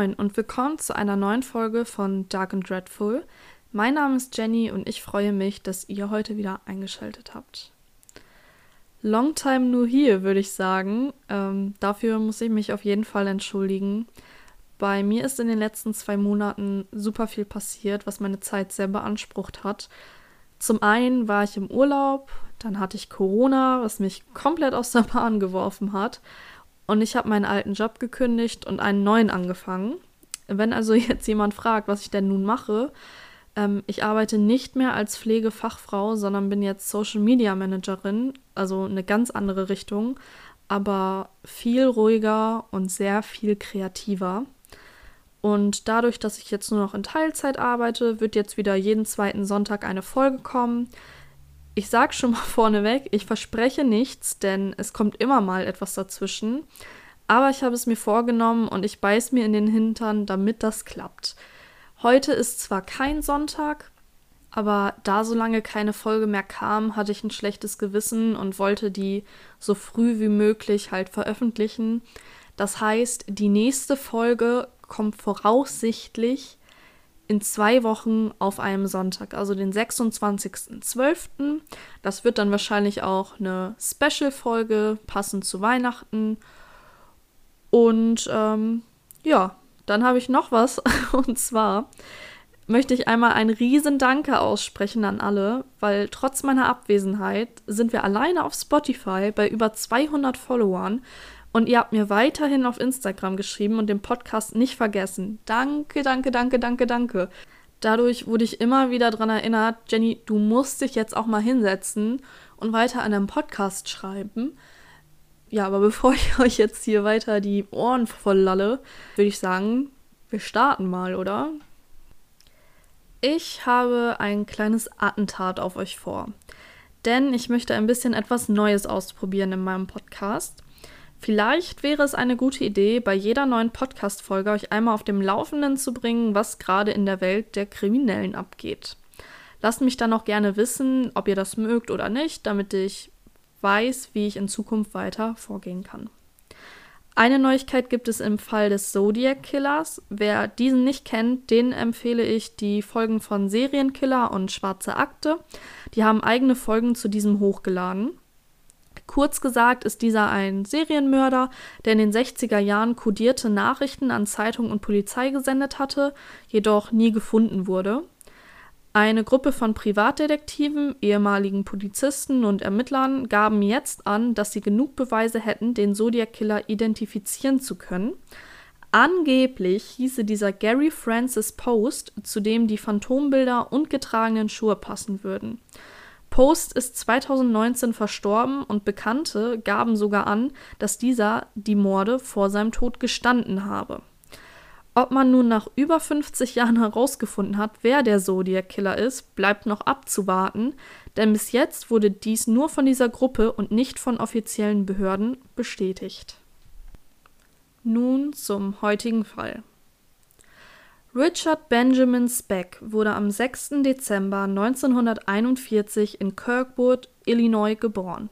Moin und willkommen zu einer neuen Folge von Dark and Dreadful. Mein Name ist Jenny und ich freue mich, dass ihr heute wieder eingeschaltet habt. Long time no here, würde ich sagen. Ähm, dafür muss ich mich auf jeden Fall entschuldigen. Bei mir ist in den letzten zwei Monaten super viel passiert, was meine Zeit sehr beansprucht hat. Zum einen war ich im Urlaub, dann hatte ich Corona, was mich komplett aus der Bahn geworfen hat. Und ich habe meinen alten Job gekündigt und einen neuen angefangen. Wenn also jetzt jemand fragt, was ich denn nun mache, ähm, ich arbeite nicht mehr als Pflegefachfrau, sondern bin jetzt Social Media Managerin, also eine ganz andere Richtung, aber viel ruhiger und sehr viel kreativer. Und dadurch, dass ich jetzt nur noch in Teilzeit arbeite, wird jetzt wieder jeden zweiten Sonntag eine Folge kommen. Ich sage schon mal vorneweg, ich verspreche nichts, denn es kommt immer mal etwas dazwischen. Aber ich habe es mir vorgenommen und ich beiß mir in den Hintern, damit das klappt. Heute ist zwar kein Sonntag, aber da so lange keine Folge mehr kam, hatte ich ein schlechtes Gewissen und wollte die so früh wie möglich halt veröffentlichen. Das heißt, die nächste Folge kommt voraussichtlich in zwei Wochen auf einem Sonntag, also den 26.12. Das wird dann wahrscheinlich auch eine Special-Folge, passend zu Weihnachten. Und ähm, ja, dann habe ich noch was. Und zwar möchte ich einmal ein riesen Danke aussprechen an alle, weil trotz meiner Abwesenheit sind wir alleine auf Spotify bei über 200 Followern und ihr habt mir weiterhin auf Instagram geschrieben und den Podcast nicht vergessen. Danke, danke, danke, danke, danke. Dadurch wurde ich immer wieder daran erinnert, Jenny, du musst dich jetzt auch mal hinsetzen und weiter an einem Podcast schreiben. Ja, aber bevor ich euch jetzt hier weiter die Ohren voll lalle, würde ich sagen, wir starten mal, oder? Ich habe ein kleines Attentat auf euch vor. Denn ich möchte ein bisschen etwas Neues ausprobieren in meinem Podcast. Vielleicht wäre es eine gute Idee, bei jeder neuen Podcast-Folge euch einmal auf dem Laufenden zu bringen, was gerade in der Welt der Kriminellen abgeht. Lasst mich dann auch gerne wissen, ob ihr das mögt oder nicht, damit ich weiß, wie ich in Zukunft weiter vorgehen kann. Eine Neuigkeit gibt es im Fall des Zodiac Killers. Wer diesen nicht kennt, den empfehle ich die Folgen von Serienkiller und Schwarze Akte. Die haben eigene Folgen zu diesem hochgeladen. Kurz gesagt ist dieser ein Serienmörder, der in den 60er Jahren kodierte Nachrichten an Zeitung und Polizei gesendet hatte, jedoch nie gefunden wurde. Eine Gruppe von Privatdetektiven, ehemaligen Polizisten und Ermittlern gaben jetzt an, dass sie genug Beweise hätten, den Zodiac Killer identifizieren zu können. Angeblich hieße dieser Gary Francis Post, zu dem die Phantombilder und getragenen Schuhe passen würden. Post ist 2019 verstorben und Bekannte gaben sogar an, dass dieser die Morde vor seinem Tod gestanden habe. Ob man nun nach über 50 Jahren herausgefunden hat, wer der Zodiac Killer ist, bleibt noch abzuwarten, denn bis jetzt wurde dies nur von dieser Gruppe und nicht von offiziellen Behörden bestätigt. Nun zum heutigen Fall. Richard Benjamin Speck wurde am 6. Dezember 1941 in Kirkwood, Illinois geboren.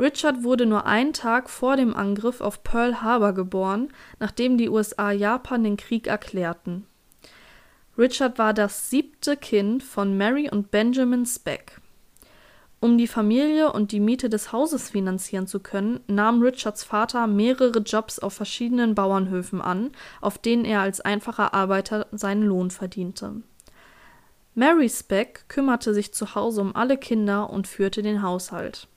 Richard wurde nur einen Tag vor dem Angriff auf Pearl Harbor geboren, nachdem die USA Japan den Krieg erklärten. Richard war das siebte Kind von Mary und Benjamin Speck. Um die Familie und die Miete des Hauses finanzieren zu können, nahm Richards Vater mehrere Jobs auf verschiedenen Bauernhöfen an, auf denen er als einfacher Arbeiter seinen Lohn verdiente. Mary Speck kümmerte sich zu Hause um alle Kinder und führte den Haushalt.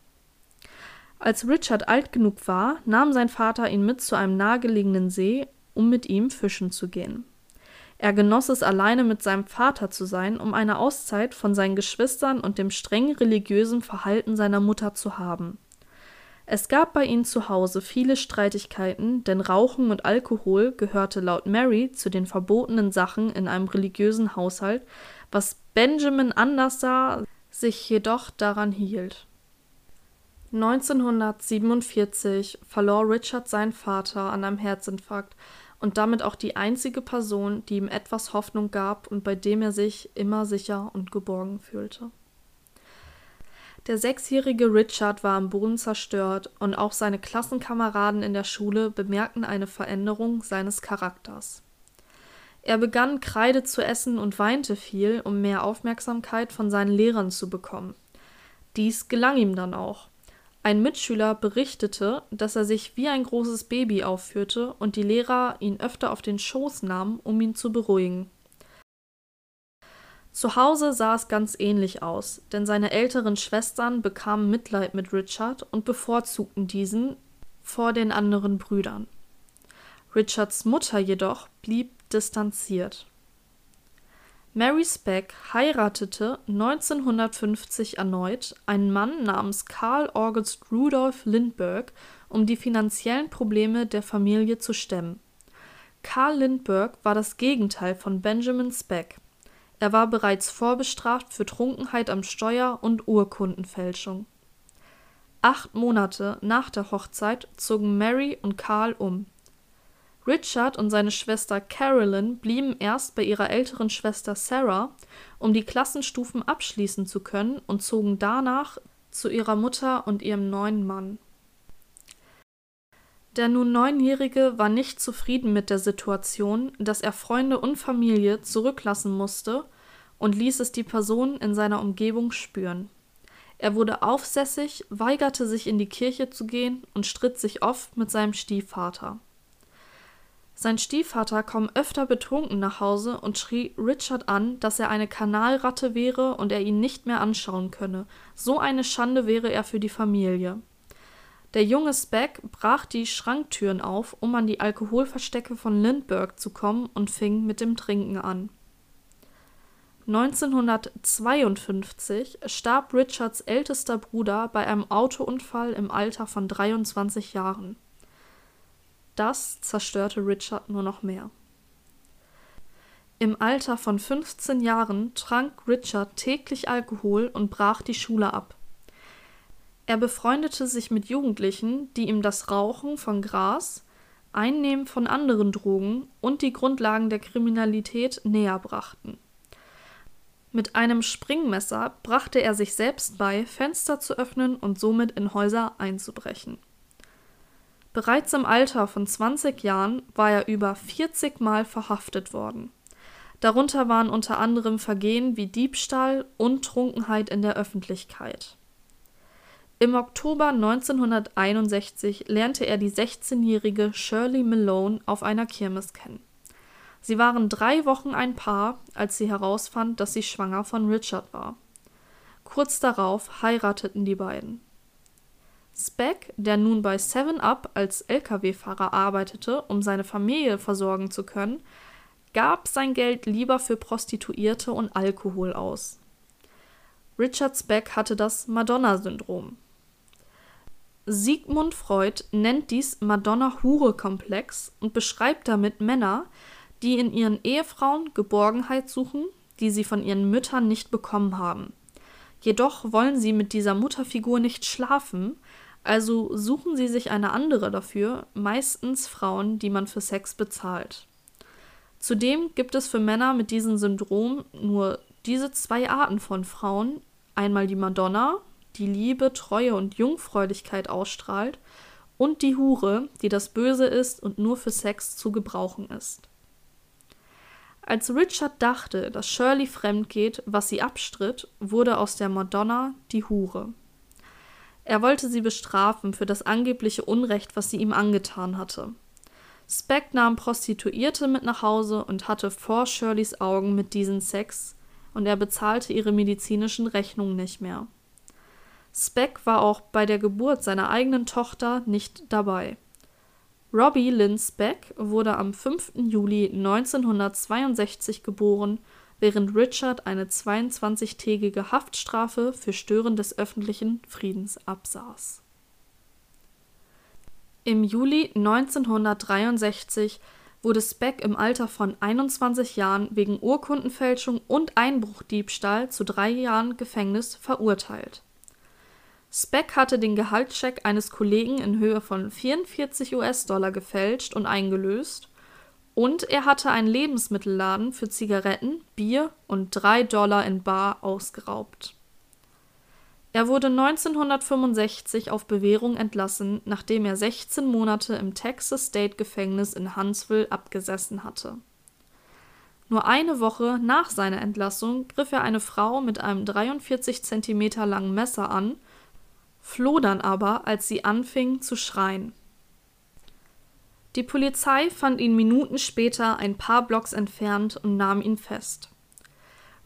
Als Richard alt genug war, nahm sein Vater ihn mit zu einem nahegelegenen See, um mit ihm fischen zu gehen. Er genoss es alleine mit seinem Vater zu sein, um eine Auszeit von seinen Geschwistern und dem streng religiösen Verhalten seiner Mutter zu haben. Es gab bei ihnen zu Hause viele Streitigkeiten, denn Rauchen und Alkohol gehörte laut Mary zu den verbotenen Sachen in einem religiösen Haushalt, was Benjamin anders sah, sich jedoch daran hielt. 1947 verlor Richard seinen Vater an einem Herzinfarkt und damit auch die einzige Person, die ihm etwas Hoffnung gab und bei dem er sich immer sicher und geborgen fühlte. Der sechsjährige Richard war am Boden zerstört und auch seine Klassenkameraden in der Schule bemerkten eine Veränderung seines Charakters. Er begann Kreide zu essen und weinte viel, um mehr Aufmerksamkeit von seinen Lehrern zu bekommen. Dies gelang ihm dann auch. Ein Mitschüler berichtete, dass er sich wie ein großes Baby aufführte und die Lehrer ihn öfter auf den Schoß nahmen, um ihn zu beruhigen. Zu Hause sah es ganz ähnlich aus, denn seine älteren Schwestern bekamen Mitleid mit Richard und bevorzugten diesen vor den anderen Brüdern. Richards Mutter jedoch blieb distanziert. Mary Speck heiratete 1950 erneut einen Mann namens Karl August Rudolph Lindbergh, um die finanziellen Probleme der Familie zu stemmen. Karl Lindbergh war das Gegenteil von Benjamin Speck. Er war bereits vorbestraft für Trunkenheit am Steuer und Urkundenfälschung. Acht Monate nach der Hochzeit zogen Mary und Karl um. Richard und seine Schwester Carolyn blieben erst bei ihrer älteren Schwester Sarah, um die Klassenstufen abschließen zu können, und zogen danach zu ihrer Mutter und ihrem neuen Mann. Der nun Neunjährige war nicht zufrieden mit der Situation, dass er Freunde und Familie zurücklassen musste und ließ es die Person in seiner Umgebung spüren. Er wurde aufsässig, weigerte sich in die Kirche zu gehen und stritt sich oft mit seinem Stiefvater. Sein Stiefvater kam öfter betrunken nach Hause und schrie Richard an, dass er eine Kanalratte wäre und er ihn nicht mehr anschauen könne. So eine Schande wäre er für die Familie. Der junge Speck brach die Schranktüren auf, um an die Alkoholverstecke von Lindbergh zu kommen und fing mit dem Trinken an. 1952 starb Richards ältester Bruder bei einem Autounfall im Alter von 23 Jahren. Das zerstörte Richard nur noch mehr. Im Alter von 15 Jahren trank Richard täglich Alkohol und brach die Schule ab. Er befreundete sich mit Jugendlichen, die ihm das Rauchen von Gras, Einnehmen von anderen Drogen und die Grundlagen der Kriminalität näher brachten. Mit einem Springmesser brachte er sich selbst bei, Fenster zu öffnen und somit in Häuser einzubrechen. Bereits im Alter von 20 Jahren war er über 40 Mal verhaftet worden. Darunter waren unter anderem Vergehen wie Diebstahl und Trunkenheit in der Öffentlichkeit. Im Oktober 1961 lernte er die 16-jährige Shirley Malone auf einer Kirmes kennen. Sie waren drei Wochen ein Paar, als sie herausfand, dass sie schwanger von Richard war. Kurz darauf heirateten die beiden. Speck, der nun bei Seven Up als Lkw-Fahrer arbeitete, um seine Familie versorgen zu können, gab sein Geld lieber für Prostituierte und Alkohol aus. Richard Speck hatte das Madonna-Syndrom. Sigmund Freud nennt dies Madonna-Hure-Komplex und beschreibt damit Männer, die in ihren Ehefrauen Geborgenheit suchen, die sie von ihren Müttern nicht bekommen haben. Jedoch wollen sie mit dieser Mutterfigur nicht schlafen, also suchen sie sich eine andere dafür, meistens Frauen, die man für Sex bezahlt. Zudem gibt es für Männer mit diesem Syndrom nur diese zwei Arten von Frauen, einmal die Madonna, die Liebe, Treue und Jungfräulichkeit ausstrahlt, und die Hure, die das Böse ist und nur für Sex zu gebrauchen ist. Als Richard dachte, dass Shirley fremd geht, was sie abstritt, wurde aus der Madonna die Hure. Er wollte sie bestrafen für das angebliche Unrecht, was sie ihm angetan hatte. Speck nahm Prostituierte mit nach Hause und hatte vor Shirleys Augen mit diesen Sex, und er bezahlte ihre medizinischen Rechnungen nicht mehr. Speck war auch bei der Geburt seiner eigenen Tochter nicht dabei. Robbie Lynn Speck wurde am 5. Juli 1962 geboren, während Richard eine 22-tägige Haftstrafe für Stören des öffentlichen Friedens absaß. Im Juli 1963 wurde Speck im Alter von 21 Jahren wegen Urkundenfälschung und Einbruchdiebstahl zu drei Jahren Gefängnis verurteilt. Speck hatte den Gehaltscheck eines Kollegen in Höhe von 44 US-Dollar gefälscht und eingelöst und er hatte einen Lebensmittelladen für Zigaretten, Bier und drei Dollar in Bar ausgeraubt. Er wurde 1965 auf Bewährung entlassen, nachdem er 16 Monate im Texas State Gefängnis in Huntsville abgesessen hatte. Nur eine Woche nach seiner Entlassung griff er eine Frau mit einem 43 cm langen Messer an, floh dann aber, als sie anfing zu schreien. Die Polizei fand ihn Minuten später ein paar Blocks entfernt und nahm ihn fest.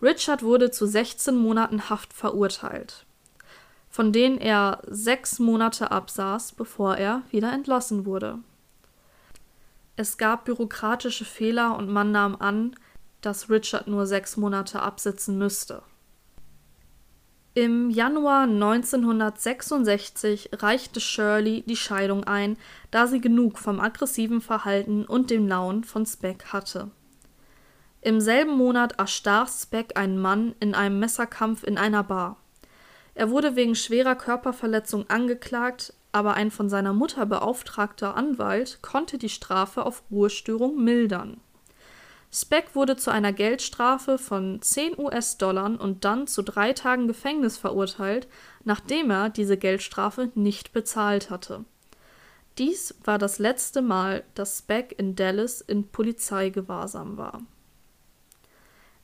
Richard wurde zu 16 Monaten Haft verurteilt von denen er sechs Monate absaß, bevor er wieder entlassen wurde. Es gab bürokratische Fehler und man nahm an, dass Richard nur sechs Monate absitzen müsste. Im Januar 1966 reichte Shirley die Scheidung ein, da sie genug vom aggressiven Verhalten und dem Lauen von Speck hatte. Im selben Monat erstach Speck einen Mann in einem Messerkampf in einer Bar. Er wurde wegen schwerer Körperverletzung angeklagt, aber ein von seiner Mutter beauftragter Anwalt konnte die Strafe auf Ruhestörung mildern. Speck wurde zu einer Geldstrafe von 10 US-Dollar und dann zu drei Tagen Gefängnis verurteilt, nachdem er diese Geldstrafe nicht bezahlt hatte. Dies war das letzte Mal, dass Speck in Dallas in Polizeigewahrsam war.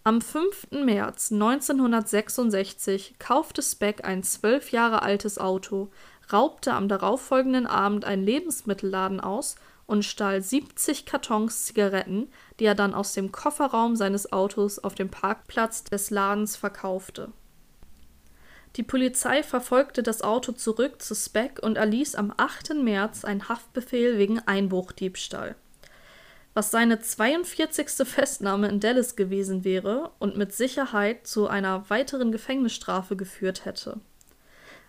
Am 5. März 1966 kaufte Speck ein zwölf Jahre altes Auto, raubte am darauffolgenden Abend einen Lebensmittelladen aus und stahl 70 Kartons Zigaretten, die er dann aus dem Kofferraum seines Autos auf dem Parkplatz des Ladens verkaufte. Die Polizei verfolgte das Auto zurück zu Speck und erließ am 8. März einen Haftbefehl wegen Einbruchdiebstahl was seine 42. Festnahme in Dallas gewesen wäre und mit Sicherheit zu einer weiteren Gefängnisstrafe geführt hätte.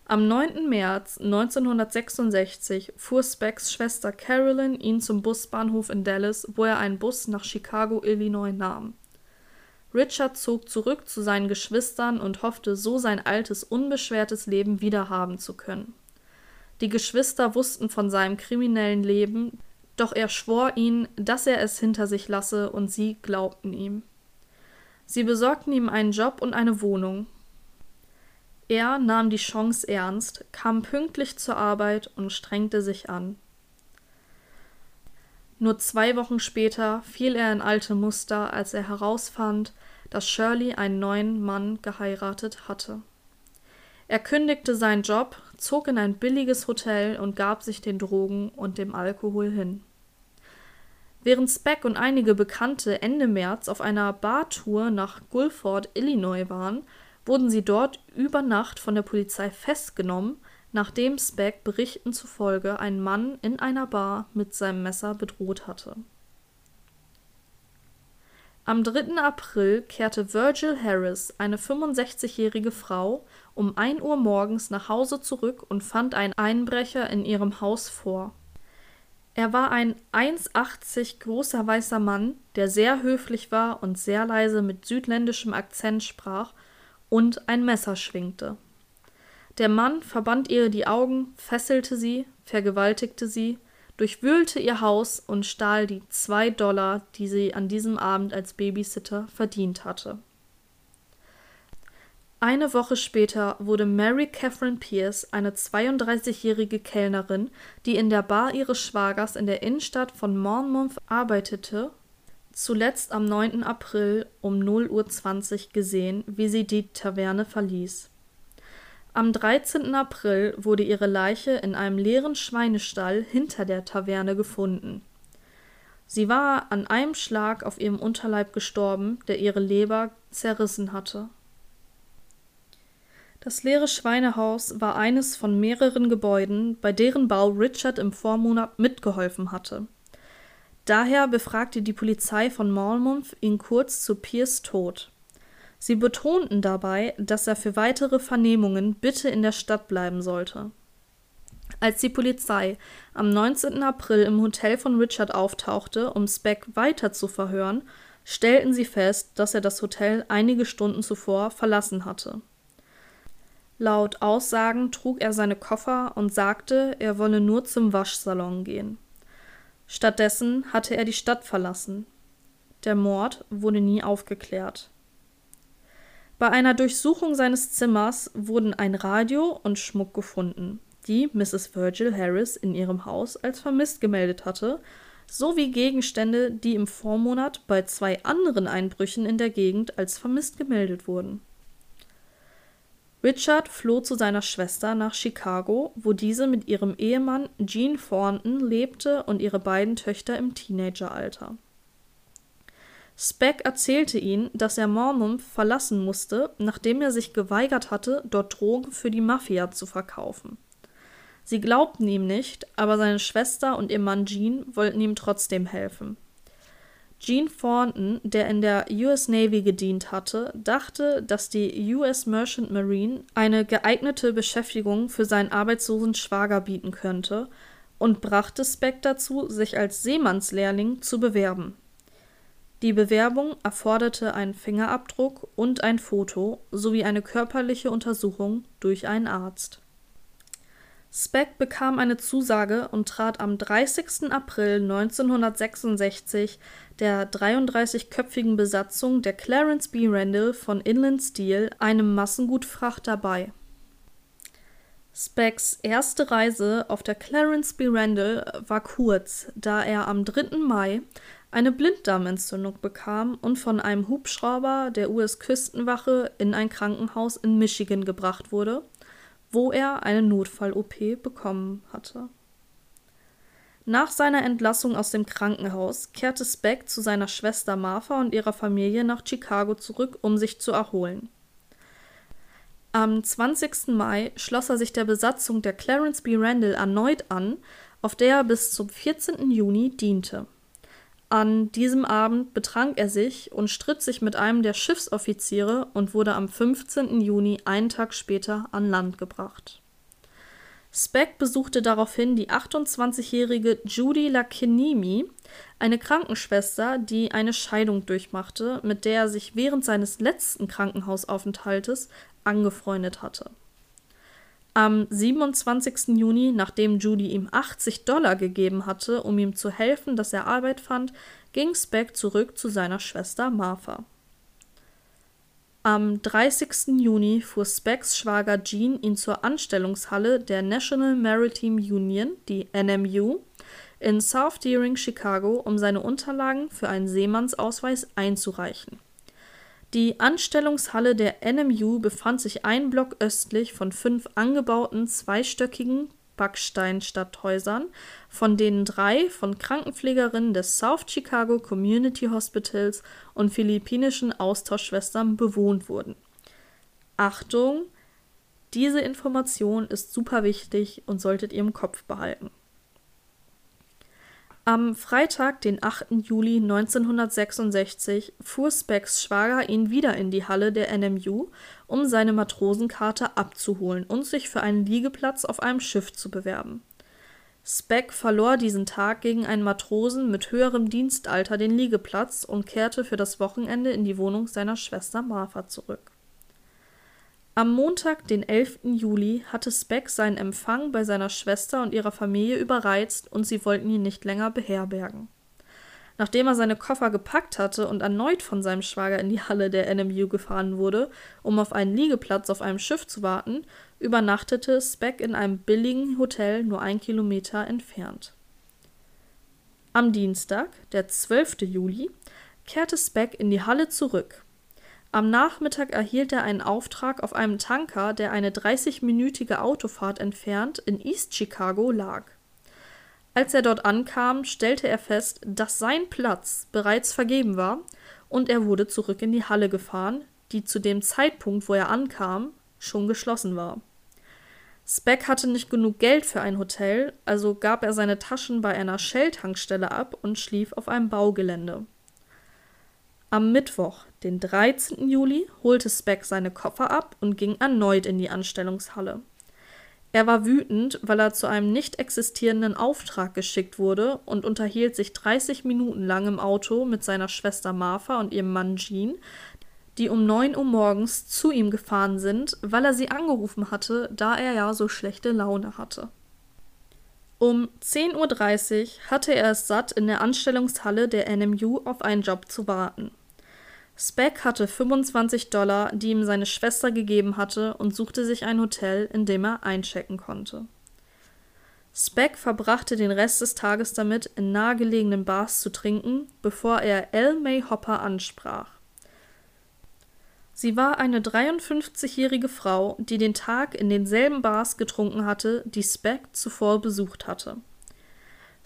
Am 9. März 1966 fuhr Specks Schwester Carolyn ihn zum Busbahnhof in Dallas, wo er einen Bus nach Chicago, Illinois nahm. Richard zog zurück zu seinen Geschwistern und hoffte so sein altes, unbeschwertes Leben wiederhaben zu können. Die Geschwister wussten von seinem kriminellen Leben, doch er schwor ihnen, dass er es hinter sich lasse, und sie glaubten ihm. Sie besorgten ihm einen Job und eine Wohnung. Er nahm die Chance ernst, kam pünktlich zur Arbeit und strengte sich an. Nur zwei Wochen später fiel er in alte Muster, als er herausfand, dass Shirley einen neuen Mann geheiratet hatte. Er kündigte seinen Job, zog in ein billiges Hotel und gab sich den Drogen und dem Alkohol hin. Während Speck und einige Bekannte Ende März auf einer Bartour nach Guilford, Illinois waren, wurden sie dort über Nacht von der Polizei festgenommen, nachdem Speck Berichten zufolge einen Mann in einer Bar mit seinem Messer bedroht hatte. Am 3. April kehrte Virgil Harris, eine 65-jährige Frau, um 1 Uhr morgens nach Hause zurück und fand einen Einbrecher in ihrem Haus vor. Er war ein 1,80 großer weißer Mann, der sehr höflich war und sehr leise mit südländischem Akzent sprach und ein Messer schwingte. Der Mann verband ihr die Augen, fesselte sie, vergewaltigte sie, durchwühlte ihr Haus und stahl die zwei Dollar, die sie an diesem Abend als Babysitter verdient hatte. Eine Woche später wurde Mary Catherine Pierce, eine 32-jährige Kellnerin, die in der Bar ihres Schwagers in der Innenstadt von Monmouth arbeitete, zuletzt am 9. April um 0:20 Uhr gesehen, wie sie die Taverne verließ. Am 13. April wurde ihre Leiche in einem leeren Schweinestall hinter der Taverne gefunden. Sie war an einem Schlag auf ihrem Unterleib gestorben, der ihre Leber zerrissen hatte das leere Schweinehaus war eines von mehreren Gebäuden, bei deren Bau Richard im Vormonat mitgeholfen hatte. Daher befragte die Polizei von Malmouth ihn kurz zu Pierce Tod. Sie betonten dabei, dass er für weitere Vernehmungen bitte in der Stadt bleiben sollte. Als die Polizei am 19. April im Hotel von Richard auftauchte, um Speck weiter zu verhören, stellten sie fest, dass er das Hotel einige Stunden zuvor verlassen hatte. Laut Aussagen trug er seine Koffer und sagte, er wolle nur zum Waschsalon gehen. Stattdessen hatte er die Stadt verlassen. Der Mord wurde nie aufgeklärt. Bei einer Durchsuchung seines Zimmers wurden ein Radio und Schmuck gefunden, die Mrs. Virgil Harris in ihrem Haus als vermisst gemeldet hatte, sowie Gegenstände, die im Vormonat bei zwei anderen Einbrüchen in der Gegend als vermisst gemeldet wurden. Richard floh zu seiner Schwester nach Chicago, wo diese mit ihrem Ehemann Gene Thornton lebte und ihre beiden Töchter im Teenageralter. Speck erzählte ihnen, dass er Monmouth verlassen musste, nachdem er sich geweigert hatte, dort Drogen für die Mafia zu verkaufen. Sie glaubten ihm nicht, aber seine Schwester und ihr Mann Gene wollten ihm trotzdem helfen. Gene Thornton, der in der US Navy gedient hatte, dachte, dass die US Merchant Marine eine geeignete Beschäftigung für seinen arbeitslosen Schwager bieten könnte und brachte Speck dazu, sich als Seemannslehrling zu bewerben. Die Bewerbung erforderte einen Fingerabdruck und ein Foto sowie eine körperliche Untersuchung durch einen Arzt. Speck bekam eine Zusage und trat am 30. April 1966 der 33-köpfigen Besatzung der Clarence B. Randall von Inland Steel, einem Massengutfrachter, bei. Specks erste Reise auf der Clarence B. Randall war kurz, da er am 3. Mai eine Blinddarmentzündung bekam und von einem Hubschrauber der US-Küstenwache in ein Krankenhaus in Michigan gebracht wurde, wo er eine Notfall-OP bekommen hatte. Nach seiner Entlassung aus dem Krankenhaus kehrte Speck zu seiner Schwester Martha und ihrer Familie nach Chicago zurück, um sich zu erholen. Am 20. Mai schloss er sich der Besatzung der Clarence B. Randall erneut an, auf der er bis zum 14. Juni diente. An diesem Abend betrank er sich und stritt sich mit einem der Schiffsoffiziere und wurde am 15. Juni einen Tag später an Land gebracht. Speck besuchte daraufhin die 28-jährige Judy Lakinimi, eine Krankenschwester, die eine Scheidung durchmachte, mit der er sich während seines letzten Krankenhausaufenthaltes angefreundet hatte. Am 27. Juni, nachdem Judy ihm 80 Dollar gegeben hatte, um ihm zu helfen, dass er Arbeit fand, ging Speck zurück zu seiner Schwester Martha. Am 30. Juni fuhr Specks Schwager Gene ihn zur Anstellungshalle der National Maritime Union, die NMU, in South Deering, Chicago, um seine Unterlagen für einen Seemannsausweis einzureichen. Die Anstellungshalle der NMU befand sich ein Block östlich von fünf angebauten zweistöckigen Backsteinstadthäusern, von denen drei von Krankenpflegerinnen des South Chicago Community Hospitals und philippinischen Austauschschwestern bewohnt wurden. Achtung, diese Information ist super wichtig und solltet ihr im Kopf behalten. Am Freitag, den 8. Juli 1966, fuhr Specks Schwager ihn wieder in die Halle der NMU, um seine Matrosenkarte abzuholen und sich für einen Liegeplatz auf einem Schiff zu bewerben. Speck verlor diesen Tag gegen einen Matrosen mit höherem Dienstalter den Liegeplatz und kehrte für das Wochenende in die Wohnung seiner Schwester Martha zurück. Am Montag, den 11. Juli, hatte Speck seinen Empfang bei seiner Schwester und ihrer Familie überreizt und sie wollten ihn nicht länger beherbergen. Nachdem er seine Koffer gepackt hatte und erneut von seinem Schwager in die Halle der NMU gefahren wurde, um auf einen Liegeplatz auf einem Schiff zu warten, übernachtete Speck in einem billigen Hotel nur ein Kilometer entfernt. Am Dienstag, der 12. Juli, kehrte Speck in die Halle zurück. Am Nachmittag erhielt er einen Auftrag auf einem Tanker, der eine 30-minütige Autofahrt entfernt in East Chicago lag. Als er dort ankam, stellte er fest, dass sein Platz bereits vergeben war und er wurde zurück in die Halle gefahren, die zu dem Zeitpunkt, wo er ankam, schon geschlossen war. Speck hatte nicht genug Geld für ein Hotel, also gab er seine Taschen bei einer Shell-Tankstelle ab und schlief auf einem Baugelände. Am Mittwoch, den 13. Juli, holte Speck seine Koffer ab und ging erneut in die Anstellungshalle. Er war wütend, weil er zu einem nicht existierenden Auftrag geschickt wurde und unterhielt sich 30 Minuten lang im Auto mit seiner Schwester Martha und ihrem Mann Jean, die um 9 Uhr morgens zu ihm gefahren sind, weil er sie angerufen hatte, da er ja so schlechte Laune hatte. Um 10.30 Uhr hatte er es satt, in der Anstellungshalle der NMU auf einen Job zu warten. Speck hatte 25 Dollar, die ihm seine Schwester gegeben hatte, und suchte sich ein Hotel, in dem er einchecken konnte. Speck verbrachte den Rest des Tages damit, in nahegelegenen Bars zu trinken, bevor er L. May Hopper ansprach. Sie war eine 53-jährige Frau, die den Tag in denselben Bars getrunken hatte, die Speck zuvor besucht hatte.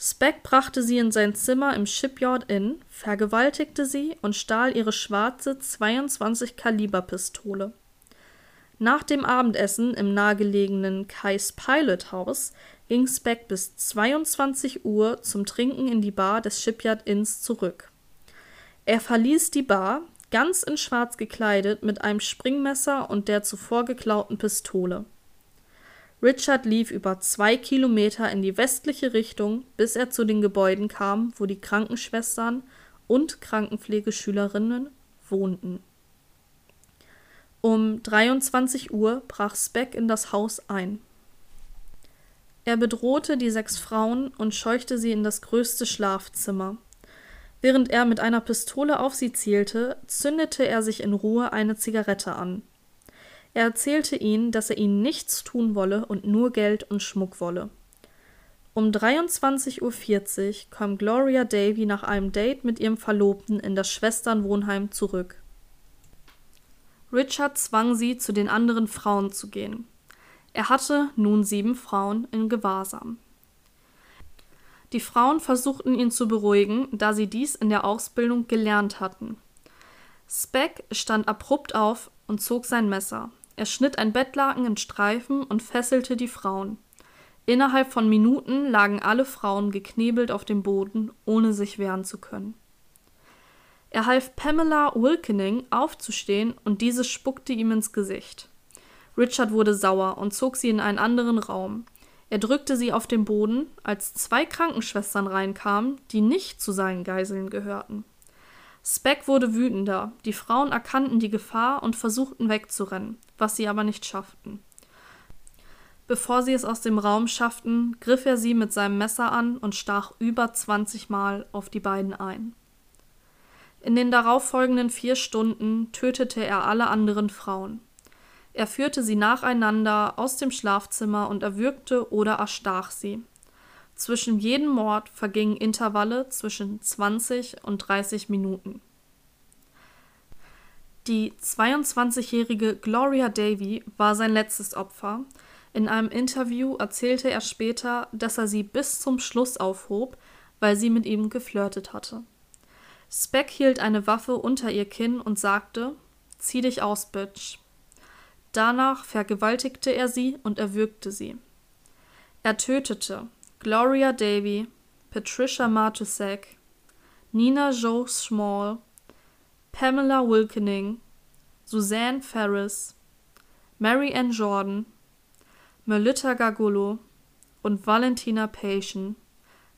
Speck brachte sie in sein Zimmer im Shipyard Inn, vergewaltigte sie und stahl ihre schwarze 22 Kaliber Pistole. Nach dem Abendessen im nahegelegenen Kais Pilot House ging Speck bis 22 Uhr zum Trinken in die Bar des Shipyard Inns zurück. Er verließ die Bar, ganz in schwarz gekleidet, mit einem Springmesser und der zuvor geklauten Pistole. Richard lief über zwei Kilometer in die westliche Richtung, bis er zu den Gebäuden kam, wo die Krankenschwestern und Krankenpflegeschülerinnen wohnten. Um 23 Uhr brach Speck in das Haus ein. Er bedrohte die sechs Frauen und scheuchte sie in das größte Schlafzimmer. Während er mit einer Pistole auf sie zielte, zündete er sich in Ruhe eine Zigarette an. Er erzählte ihnen, dass er ihnen nichts tun wolle und nur Geld und Schmuck wolle. Um 23.40 Uhr kam Gloria Davy nach einem Date mit ihrem Verlobten in das Schwesternwohnheim zurück. Richard zwang sie, zu den anderen Frauen zu gehen. Er hatte nun sieben Frauen in Gewahrsam. Die Frauen versuchten ihn zu beruhigen, da sie dies in der Ausbildung gelernt hatten. Speck stand abrupt auf und zog sein Messer. Er schnitt ein Bettlaken in Streifen und fesselte die Frauen. Innerhalb von Minuten lagen alle Frauen geknebelt auf dem Boden, ohne sich wehren zu können. Er half Pamela Wilkening aufzustehen und diese spuckte ihm ins Gesicht. Richard wurde sauer und zog sie in einen anderen Raum. Er drückte sie auf den Boden, als zwei Krankenschwestern reinkamen, die nicht zu seinen Geiseln gehörten. Speck wurde wütender. Die Frauen erkannten die Gefahr und versuchten wegzurennen, was sie aber nicht schafften. Bevor sie es aus dem Raum schafften, griff er sie mit seinem Messer an und stach über 20 Mal auf die beiden ein. In den darauffolgenden vier Stunden tötete er alle anderen Frauen. Er führte sie nacheinander aus dem Schlafzimmer und erwürgte oder erstach sie. Zwischen jedem Mord vergingen Intervalle zwischen 20 und 30 Minuten. Die 22-jährige Gloria Davy war sein letztes Opfer. In einem Interview erzählte er später, dass er sie bis zum Schluss aufhob, weil sie mit ihm geflirtet hatte. Speck hielt eine Waffe unter ihr Kinn und sagte: Zieh dich aus, Bitch. Danach vergewaltigte er sie und erwürgte sie. Er tötete Gloria Davy, Patricia Martusek, Nina Jo Small, Pamela Wilkening, Suzanne Ferris, Mary Ann Jordan, Melita Gargullo und Valentina Pation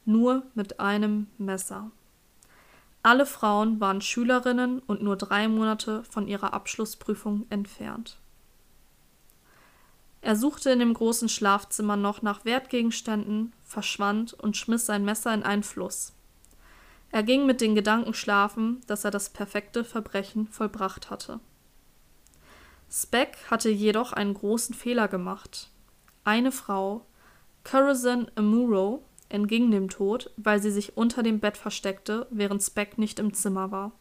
nur mit einem Messer. Alle Frauen waren Schülerinnen und nur drei Monate von ihrer Abschlussprüfung entfernt. Er suchte in dem großen Schlafzimmer noch nach Wertgegenständen, verschwand und schmiss sein Messer in einen Fluss. Er ging mit den Gedanken schlafen, dass er das perfekte Verbrechen vollbracht hatte. Speck hatte jedoch einen großen Fehler gemacht. Eine Frau, Corazon Amuro, entging dem Tod, weil sie sich unter dem Bett versteckte, während Speck nicht im Zimmer war.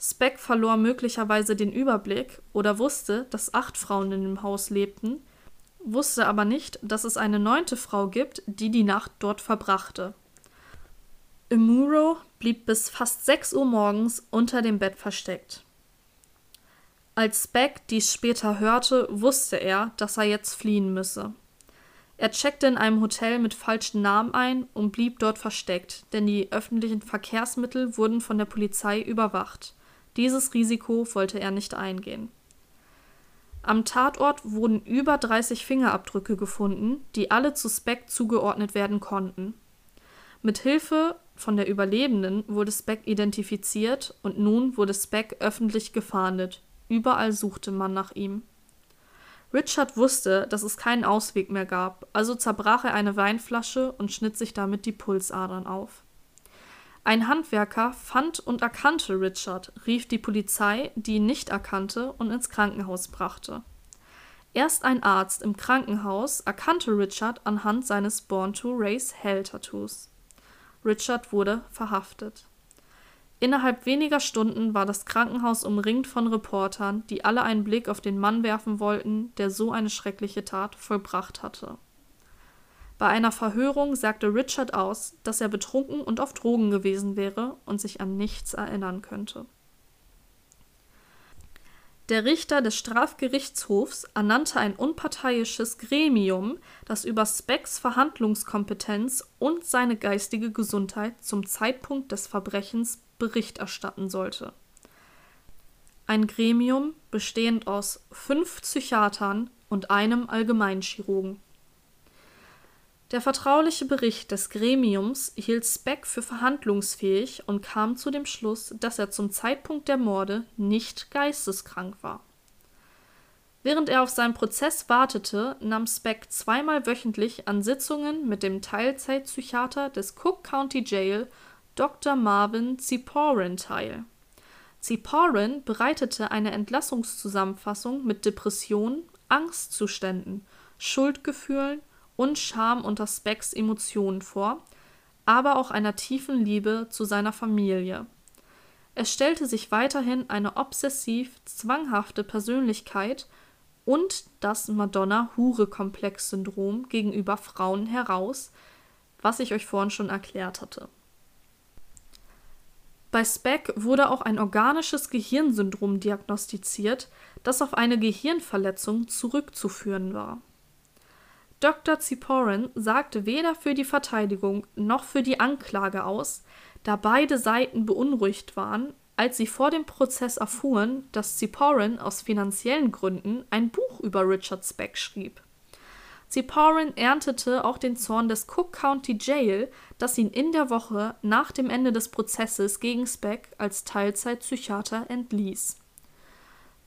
Speck verlor möglicherweise den Überblick oder wusste, dass acht Frauen in dem Haus lebten, wusste aber nicht, dass es eine neunte Frau gibt, die die Nacht dort verbrachte. Imuro blieb bis fast sechs Uhr morgens unter dem Bett versteckt. Als Speck dies später hörte, wusste er, dass er jetzt fliehen müsse. Er checkte in einem Hotel mit falschen Namen ein und blieb dort versteckt, denn die öffentlichen Verkehrsmittel wurden von der Polizei überwacht. Dieses Risiko wollte er nicht eingehen. Am Tatort wurden über 30 Fingerabdrücke gefunden, die alle zu Speck zugeordnet werden konnten. Mit Hilfe von der Überlebenden wurde Speck identifiziert und nun wurde Speck öffentlich gefahndet. Überall suchte man nach ihm. Richard wusste, dass es keinen Ausweg mehr gab, also zerbrach er eine Weinflasche und schnitt sich damit die Pulsadern auf. Ein Handwerker fand und erkannte Richard, rief die Polizei, die ihn nicht erkannte und ins Krankenhaus brachte. Erst ein Arzt im Krankenhaus erkannte Richard anhand seines Born to Race Hell Tattoos. Richard wurde verhaftet. Innerhalb weniger Stunden war das Krankenhaus umringt von Reportern, die alle einen Blick auf den Mann werfen wollten, der so eine schreckliche Tat vollbracht hatte. Bei einer Verhörung sagte Richard aus, dass er betrunken und auf Drogen gewesen wäre und sich an nichts erinnern könnte. Der Richter des Strafgerichtshofs ernannte ein unparteiisches Gremium, das über Specks Verhandlungskompetenz und seine geistige Gesundheit zum Zeitpunkt des Verbrechens Bericht erstatten sollte. Ein Gremium bestehend aus fünf Psychiatern und einem Allgemeinchirurgen. Der vertrauliche Bericht des Gremiums hielt Speck für verhandlungsfähig und kam zu dem Schluss, dass er zum Zeitpunkt der Morde nicht geisteskrank war. Während er auf seinen Prozess wartete, nahm Speck zweimal wöchentlich an Sitzungen mit dem Teilzeitpsychiater des Cook County Jail, Dr. Marvin Ziporin, teil. Ziporin bereitete eine Entlassungszusammenfassung mit Depressionen, Angstzuständen, Schuldgefühlen und Scham unter Specks Emotionen vor, aber auch einer tiefen Liebe zu seiner Familie. Es stellte sich weiterhin eine obsessiv zwanghafte Persönlichkeit und das Madonna-Hure-Komplex-Syndrom gegenüber Frauen heraus, was ich euch vorhin schon erklärt hatte. Bei Speck wurde auch ein organisches Gehirnsyndrom diagnostiziert, das auf eine Gehirnverletzung zurückzuführen war. Dr. Ziporin sagte weder für die Verteidigung noch für die Anklage aus, da beide Seiten beunruhigt waren, als sie vor dem Prozess erfuhren, dass Ziporin aus finanziellen Gründen ein Buch über Richard Speck schrieb. Ziporin erntete auch den Zorn des Cook County Jail, das ihn in der Woche nach dem Ende des Prozesses gegen Speck als Teilzeitpsychiater entließ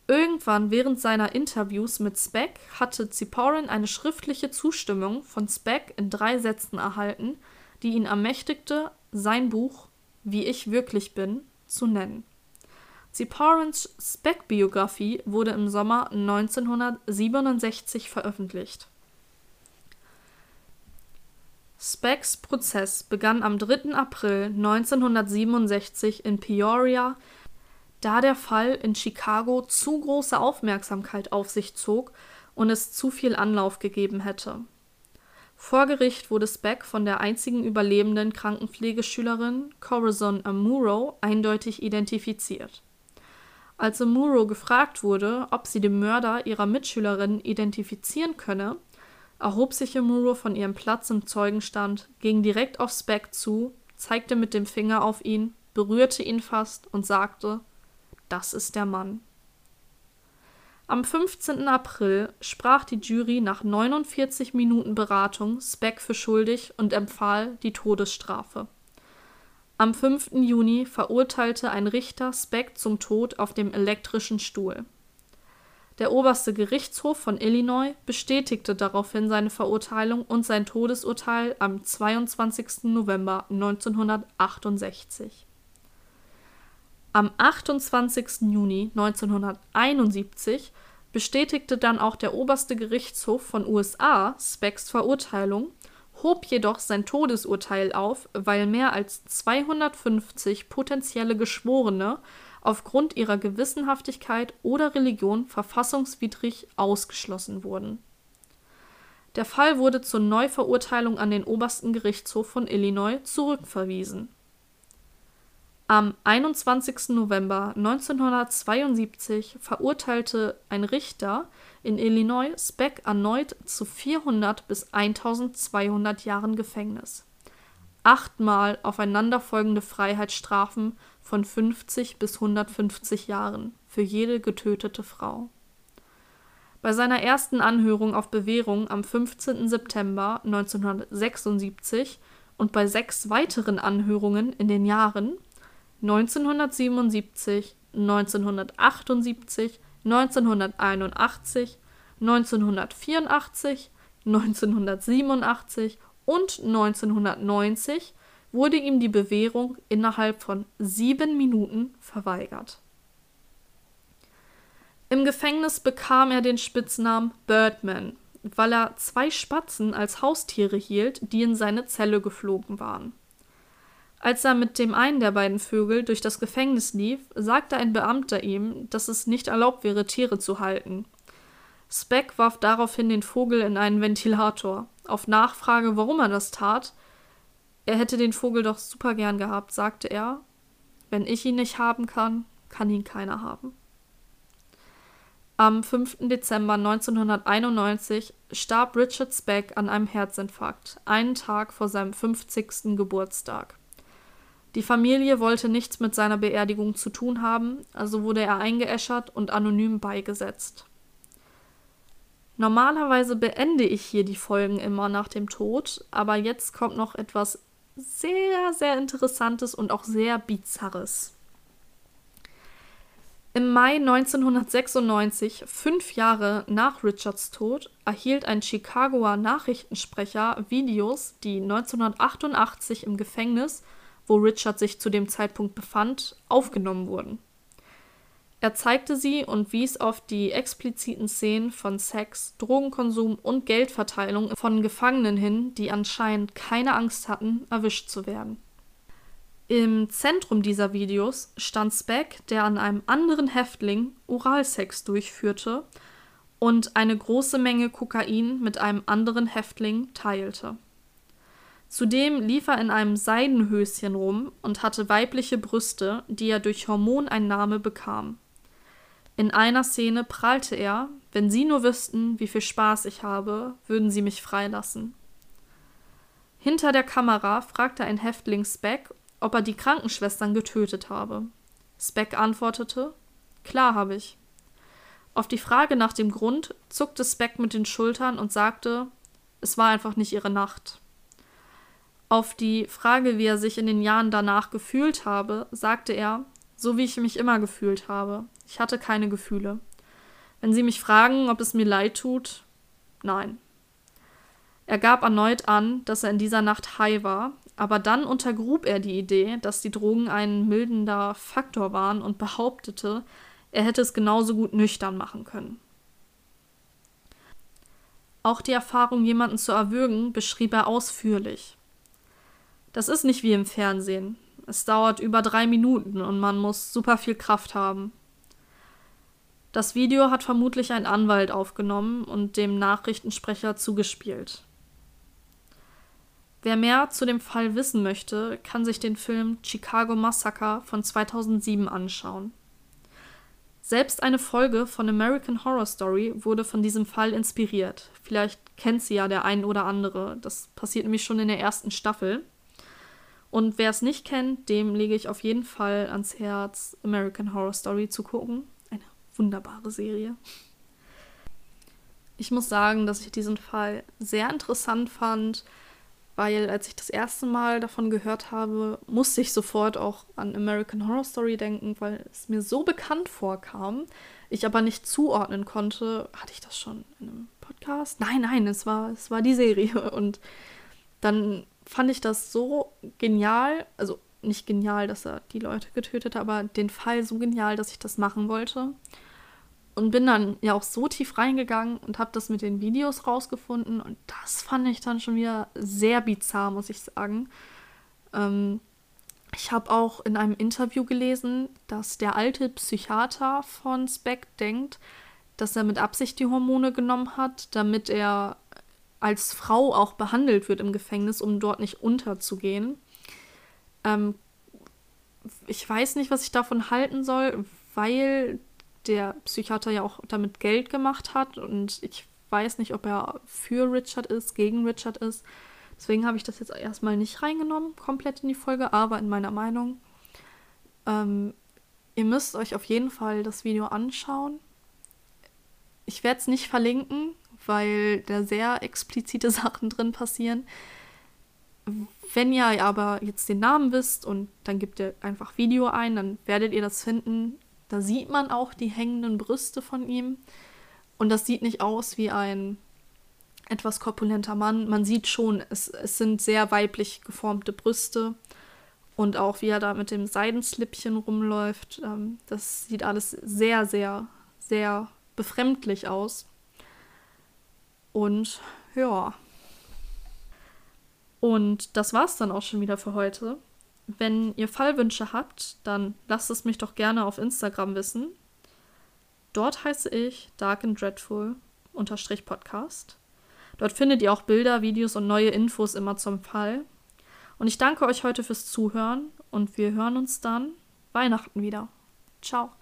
Irgendwann während seiner Interviews mit Speck hatte Ziporyn eine schriftliche Zustimmung von Speck in drei Sätzen erhalten, die ihn ermächtigte, sein Buch Wie ich wirklich bin zu nennen. Ziporyns Speck-Biografie wurde im Sommer 1967 veröffentlicht. Specks Prozess begann am 3. April 1967 in Peoria, da der Fall in Chicago zu große Aufmerksamkeit auf sich zog und es zu viel Anlauf gegeben hätte. Vor Gericht wurde Speck von der einzigen überlebenden Krankenpflegeschülerin Corazon Amuro eindeutig identifiziert. Als Amuro gefragt wurde, ob sie den Mörder ihrer Mitschülerin identifizieren könne, erhob sich Amuro von ihrem Platz im Zeugenstand, ging direkt auf Speck zu, zeigte mit dem Finger auf ihn, berührte ihn fast und sagte das ist der Mann. Am 15. April sprach die Jury nach 49 Minuten Beratung Speck für schuldig und empfahl die Todesstrafe. Am 5. Juni verurteilte ein Richter Speck zum Tod auf dem elektrischen Stuhl. Der oberste Gerichtshof von Illinois bestätigte daraufhin seine Verurteilung und sein Todesurteil am 22. November 1968. Am 28. Juni 1971 bestätigte dann auch der oberste Gerichtshof von USA Specks Verurteilung, hob jedoch sein Todesurteil auf, weil mehr als 250 potenzielle Geschworene aufgrund ihrer Gewissenhaftigkeit oder Religion verfassungswidrig ausgeschlossen wurden. Der Fall wurde zur Neuverurteilung an den obersten Gerichtshof von Illinois zurückverwiesen am 21. November 1972 verurteilte ein Richter in Illinois Speck erneut zu 400 bis 1200 Jahren Gefängnis. Achtmal aufeinanderfolgende Freiheitsstrafen von 50 bis 150 Jahren für jede getötete Frau. Bei seiner ersten Anhörung auf Bewährung am 15. September 1976 und bei sechs weiteren Anhörungen in den Jahren 1977, 1978, 1981, 1984, 1987 und 1990 wurde ihm die Bewährung innerhalb von sieben Minuten verweigert. Im Gefängnis bekam er den Spitznamen Birdman, weil er zwei Spatzen als Haustiere hielt, die in seine Zelle geflogen waren. Als er mit dem einen der beiden Vögel durch das Gefängnis lief, sagte ein Beamter ihm, dass es nicht erlaubt wäre, Tiere zu halten. Speck warf daraufhin den Vogel in einen Ventilator. Auf Nachfrage, warum er das tat, er hätte den Vogel doch super gern gehabt, sagte er. Wenn ich ihn nicht haben kann, kann ihn keiner haben. Am 5. Dezember 1991 starb Richard Speck an einem Herzinfarkt, einen Tag vor seinem 50. Geburtstag. Die Familie wollte nichts mit seiner Beerdigung zu tun haben, also wurde er eingeäschert und anonym beigesetzt. Normalerweise beende ich hier die Folgen immer nach dem Tod, aber jetzt kommt noch etwas sehr, sehr Interessantes und auch sehr Bizarres. Im Mai 1996, fünf Jahre nach Richards Tod, erhielt ein Chicagoer Nachrichtensprecher Videos, die 1988 im Gefängnis, wo Richard sich zu dem Zeitpunkt befand, aufgenommen wurden. Er zeigte sie und wies auf die expliziten Szenen von Sex, Drogenkonsum und Geldverteilung von Gefangenen hin, die anscheinend keine Angst hatten, erwischt zu werden. Im Zentrum dieser Videos stand Speck, der an einem anderen Häftling Oralsex durchführte und eine große Menge Kokain mit einem anderen Häftling teilte. Zudem lief er in einem Seidenhöschen rum und hatte weibliche Brüste, die er durch Hormoneinnahme bekam. In einer Szene prahlte er, wenn Sie nur wüssten, wie viel Spaß ich habe, würden Sie mich freilassen. Hinter der Kamera fragte ein Häftling Speck, ob er die Krankenschwestern getötet habe. Speck antwortete, klar habe ich. Auf die Frage nach dem Grund zuckte Speck mit den Schultern und sagte, es war einfach nicht ihre Nacht. Auf die Frage, wie er sich in den Jahren danach gefühlt habe, sagte er, so wie ich mich immer gefühlt habe. Ich hatte keine Gefühle. Wenn Sie mich fragen, ob es mir leid tut, nein. Er gab erneut an, dass er in dieser Nacht high war, aber dann untergrub er die Idee, dass die Drogen ein mildender Faktor waren und behauptete, er hätte es genauso gut nüchtern machen können. Auch die Erfahrung, jemanden zu erwürgen, beschrieb er ausführlich. Das ist nicht wie im Fernsehen. Es dauert über drei Minuten und man muss super viel Kraft haben. Das Video hat vermutlich ein Anwalt aufgenommen und dem Nachrichtensprecher zugespielt. Wer mehr zu dem Fall wissen möchte, kann sich den Film Chicago Massacre von 2007 anschauen. Selbst eine Folge von American Horror Story wurde von diesem Fall inspiriert. Vielleicht kennt sie ja der ein oder andere. Das passiert nämlich schon in der ersten Staffel. Und wer es nicht kennt, dem lege ich auf jeden Fall ans Herz, American Horror Story zu gucken. Eine wunderbare Serie. Ich muss sagen, dass ich diesen Fall sehr interessant fand weil als ich das erste Mal davon gehört habe, musste ich sofort auch an American Horror Story denken, weil es mir so bekannt vorkam, ich aber nicht zuordnen konnte. Hatte ich das schon in einem Podcast? Nein, nein, es war, es war die Serie. Und dann fand ich das so genial, also nicht genial, dass er die Leute getötet hat, aber den Fall so genial, dass ich das machen wollte und bin dann ja auch so tief reingegangen und habe das mit den Videos rausgefunden und das fand ich dann schon wieder sehr bizarr, muss ich sagen. Ähm, ich habe auch in einem Interview gelesen, dass der alte Psychiater von Speck denkt, dass er mit Absicht die Hormone genommen hat, damit er als Frau auch behandelt wird im Gefängnis, um dort nicht unterzugehen. Ähm, ich weiß nicht, was ich davon halten soll, weil der Psychiater ja auch damit Geld gemacht hat und ich weiß nicht, ob er für Richard ist, gegen Richard ist. Deswegen habe ich das jetzt erstmal nicht reingenommen, komplett in die Folge, aber in meiner Meinung. Ähm, ihr müsst euch auf jeden Fall das Video anschauen. Ich werde es nicht verlinken, weil da sehr explizite Sachen drin passieren. Wenn ihr aber jetzt den Namen wisst und dann gebt ihr einfach Video ein, dann werdet ihr das finden. Da sieht man auch die hängenden Brüste von ihm. Und das sieht nicht aus wie ein etwas korpulenter Mann. Man sieht schon, es, es sind sehr weiblich geformte Brüste. Und auch wie er da mit dem Seidenslippchen rumläuft, ähm, das sieht alles sehr, sehr, sehr befremdlich aus. Und ja. Und das war's dann auch schon wieder für heute. Wenn ihr Fallwünsche habt, dann lasst es mich doch gerne auf Instagram wissen. Dort heiße ich Dark and Dreadful Podcast. Dort findet ihr auch Bilder, Videos und neue Infos immer zum Fall. Und ich danke euch heute fürs Zuhören und wir hören uns dann Weihnachten wieder. Ciao.